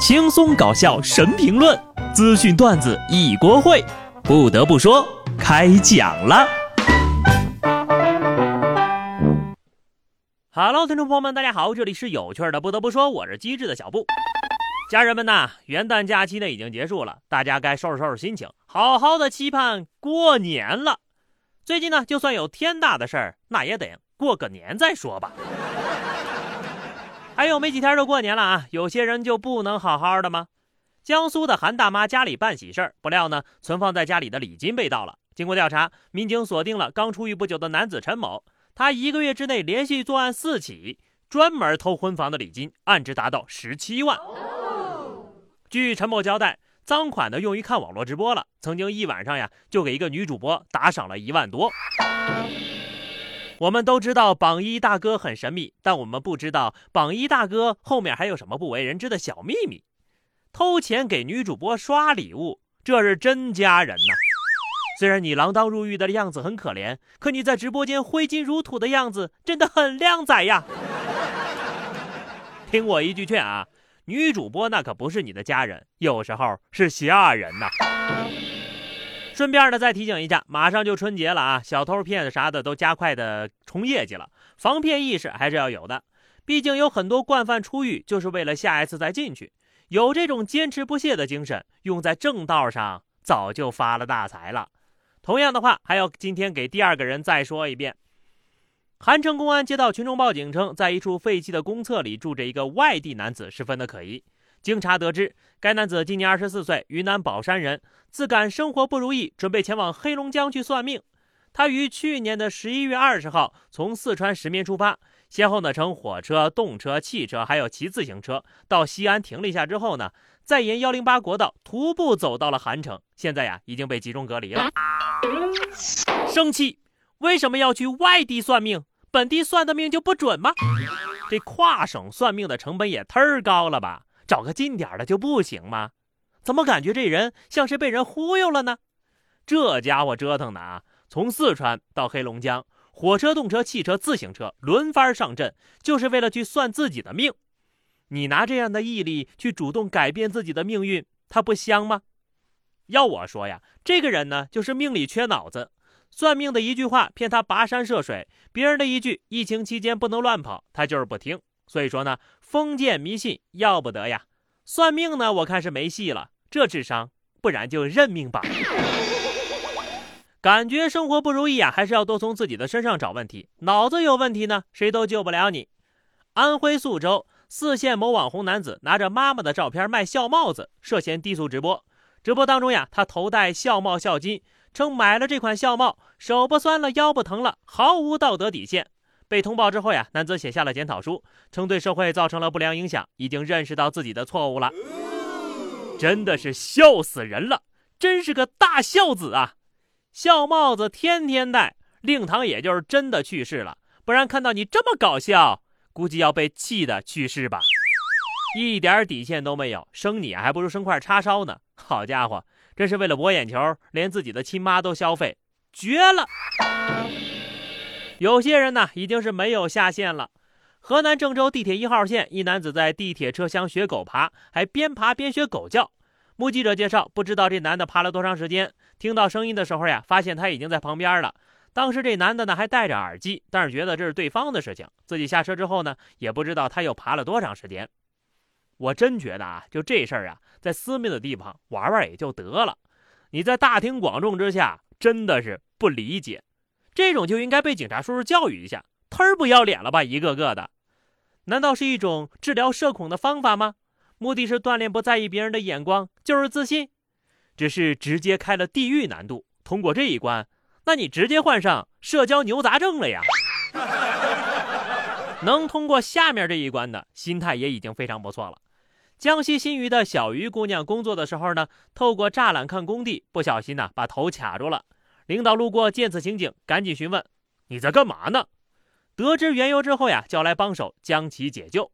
轻松搞笑神评论，资讯段子一锅烩。不得不说，开讲了。Hello，听众朋友们，大家好，这里是有趣的。不得不说，我是机智的小布。家人们呐，元旦假期呢已经结束了，大家该收拾收拾心情，好好的期盼过年了。最近呢，就算有天大的事儿，那也得过个年再说吧。还有没几天就过年了啊，有些人就不能好好的吗？江苏的韩大妈家里办喜事儿，不料呢，存放在家里的礼金被盗了。经过调查，民警锁定了刚出狱不久的男子陈某，他一个月之内连续作案四起，专门偷婚房的礼金，案值达到十七万。据陈某交代，赃款呢用于看网络直播了，曾经一晚上呀就给一个女主播打赏了一万多。我们都知道榜一大哥很神秘，但我们不知道榜一大哥后面还有什么不为人知的小秘密。偷钱给女主播刷礼物，这是真家人呐！虽然你锒铛入狱的样子很可怜，可你在直播间挥金如土的样子真的很靓仔呀！听我一句劝啊，女主播那可不是你的家人，有时候是吓人呐。顺便的再提醒一下，马上就春节了啊，小偷骗子啥的都加快的冲业绩了，防骗意识还是要有的。毕竟有很多惯犯出狱就是为了下一次再进去，有这种坚持不懈的精神，用在正道上早就发了大财了。同样的话，还要今天给第二个人再说一遍。韩城公安接到群众报警称，在一处废弃的公厕里住着一个外地男子，十分的可疑。经查得知，该男子今年二十四岁，云南保山人，自感生活不如意，准备前往黑龙江去算命。他于去年的十一月二十号从四川石棉出发，先后呢乘火车、动车、汽车，还有骑自行车到西安停了一下之后呢，再沿幺零八国道徒步走到了韩城。现在呀，已经被集中隔离了。生气？为什么要去外地算命？本地算的命就不准吗？这跨省算命的成本也忒高了吧？找个近点的就不行吗？怎么感觉这人像是被人忽悠了呢？这家伙折腾的啊，从四川到黑龙江，火车、动车、汽车、自行车轮番上阵，就是为了去算自己的命。你拿这样的毅力去主动改变自己的命运，他不香吗？要我说呀，这个人呢，就是命里缺脑子。算命的一句话骗他跋山涉水，别人的一句疫情期间不能乱跑，他就是不听。所以说呢，封建迷信要不得呀！算命呢，我看是没戏了。这智商，不然就认命吧。感觉生活不如意啊，还是要多从自己的身上找问题。脑子有问题呢，谁都救不了你。安徽宿州泗县某网红男子拿着妈妈的照片卖校帽子，涉嫌低俗直播。直播当中呀，他头戴校帽校巾，称买了这款校帽，手不酸了，腰不疼了，毫无道德底线。被通报之后呀，男子写下了检讨书，称对社会造成了不良影响，已经认识到自己的错误了。真的是笑死人了，真是个大孝子啊！笑帽子天天戴，令堂也就是真的去世了，不然看到你这么搞笑，估计要被气的去世吧。一点底线都没有，生你还不如生块叉烧呢。好家伙，这是为了博眼球，连自己的亲妈都消费，绝了！有些人呢，已经是没有下限了。河南郑州地铁一号线，一男子在地铁车厢学狗爬，还边爬边学狗叫。目击者介绍，不知道这男的爬了多长时间，听到声音的时候呀，发现他已经在旁边了。当时这男的呢还戴着耳机，但是觉得这是对方的事情。自己下车之后呢，也不知道他又爬了多长时间。我真觉得啊，就这事儿啊，在私密的地方玩玩也就得了，你在大庭广众之下，真的是不理解。这种就应该被警察叔叔教育一下，忒不要脸了吧！一个个的，难道是一种治疗社恐的方法吗？目的是锻炼不在意别人的眼光，就是自信，只是直接开了地狱难度。通过这一关，那你直接患上社交牛杂症了呀！能通过下面这一关的，心态也已经非常不错了。江西新余的小鱼姑娘工作的时候呢，透过栅栏看工地，不小心呢把头卡住了。领导路过，见此情景，赶紧询问：“你在干嘛呢？”得知缘由之后呀，叫来帮手将其解救。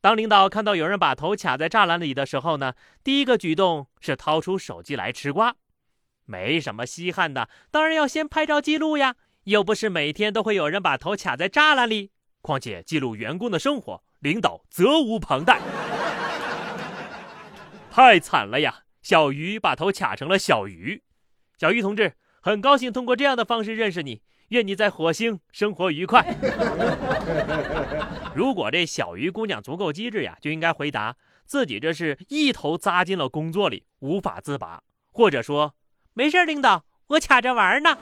当领导看到有人把头卡在栅栏里的时候呢，第一个举动是掏出手机来吃瓜。没什么稀罕的，当然要先拍照记录呀，又不是每天都会有人把头卡在栅栏里。况且记录员工的生活，领导责无旁贷。太惨了呀！小鱼把头卡成了小鱼。小鱼同志，很高兴通过这样的方式认识你，愿你在火星生活愉快。如果这小鱼姑娘足够机智呀，就应该回答自己这是一头扎进了工作里，无法自拔，或者说没事，领导，我卡着玩呢。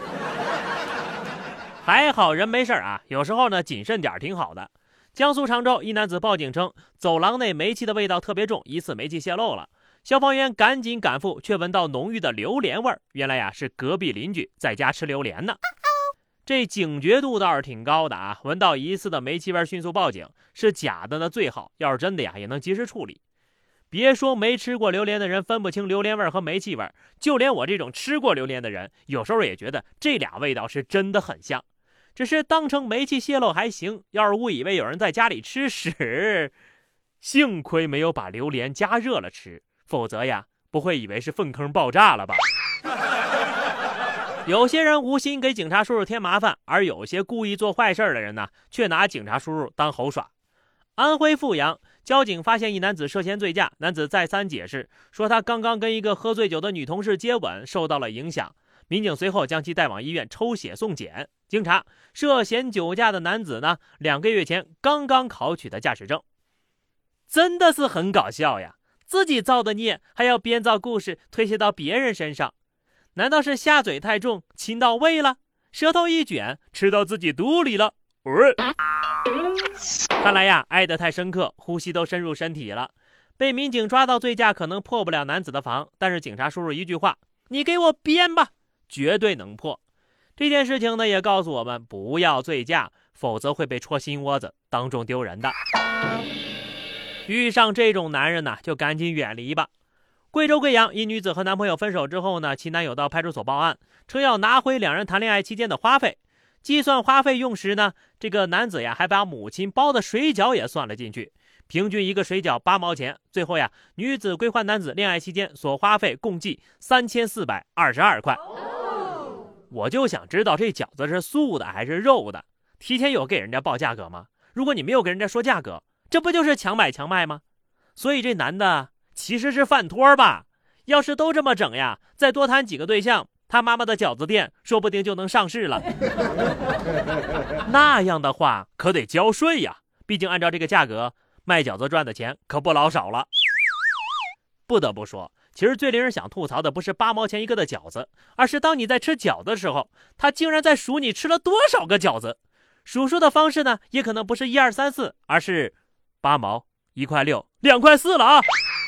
还好人没事啊，有时候呢谨慎点挺好的。江苏常州一男子报警称，走廊内煤气的味道特别重，疑似煤气泄漏了。消防员赶紧赶赴，却闻到浓郁的榴莲味儿。原来呀，是隔壁邻居在家吃榴莲呢。这警觉度倒是挺高的啊！闻到疑似的煤气味，迅速报警。是假的呢最好，要是真的呀，也能及时处理。别说没吃过榴莲的人分不清榴莲味和煤气味，就连我这种吃过榴莲的人，有时候也觉得这俩味道是真的很像。只是当成煤气泄漏还行，要是误以为有人在家里吃屎，幸亏没有把榴莲加热了吃，否则呀，不会以为是粪坑爆炸了吧？有些人无心给警察叔叔添麻烦，而有些故意做坏事的人呢，却拿警察叔叔当猴耍。安徽阜阳交警发现一男子涉嫌醉驾，男子再三解释说他刚刚跟一个喝醉酒的女同事接吻，受到了影响。民警随后将其带往医院抽血送检。经查，涉嫌酒驾的男子呢，两个月前刚刚考取的驾驶证。真的是很搞笑呀！自己造的孽，还要编造故事推卸到别人身上。难道是下嘴太重，亲到胃了？舌头一卷，吃到自己肚里了？看来呀，爱得太深刻，呼吸都深入身体了。被民警抓到醉驾，可能破不了男子的防，但是警察叔叔一句话：“你给我编吧。”绝对能破这件事情呢，也告诉我们不要醉驾，否则会被戳心窝子，当众丢人的。遇上这种男人呢，就赶紧远离吧。贵州贵阳一女子和男朋友分手之后呢，其男友到派出所报案，称要拿回两人谈恋爱期间的花费。计算花费用时呢，这个男子呀还把母亲包的水饺也算了进去，平均一个水饺八毛钱。最后呀，女子归还男子恋爱期间所花费共计三千四百二十二块。我就想知道这饺子是素的还是肉的？提前有给人家报价格吗？如果你没有跟人家说价格，这不就是强买强卖吗？所以这男的其实是饭托吧？要是都这么整呀，再多谈几个对象，他妈妈的饺子店说不定就能上市了。那样的话可得交税呀，毕竟按照这个价格卖饺子赚的钱可不老少了。不得不说。其实最令人想吐槽的不是八毛钱一个的饺子，而是当你在吃饺子的时候，他竟然在数你吃了多少个饺子。数数的方式呢，也可能不是一二三四，而是八毛、一块六、两块四了啊！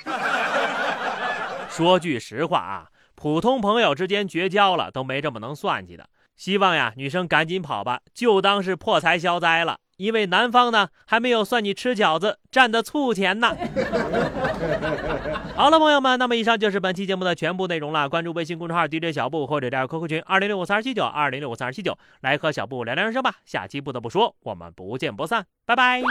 说句实话啊，普通朋友之间绝交了都没这么能算计的。希望呀，女生赶紧跑吧，就当是破财消灾了。因为男方呢还没有算你吃饺子占的醋钱呢。好了，朋友们，那么以上就是本期节目的全部内容了。关注微信公众号 DJ 小布或者加入 QQ 群二零六五三二七九二零六五三二七九，来和小布聊聊人生吧。下期不得不说，我们不见不散，拜拜。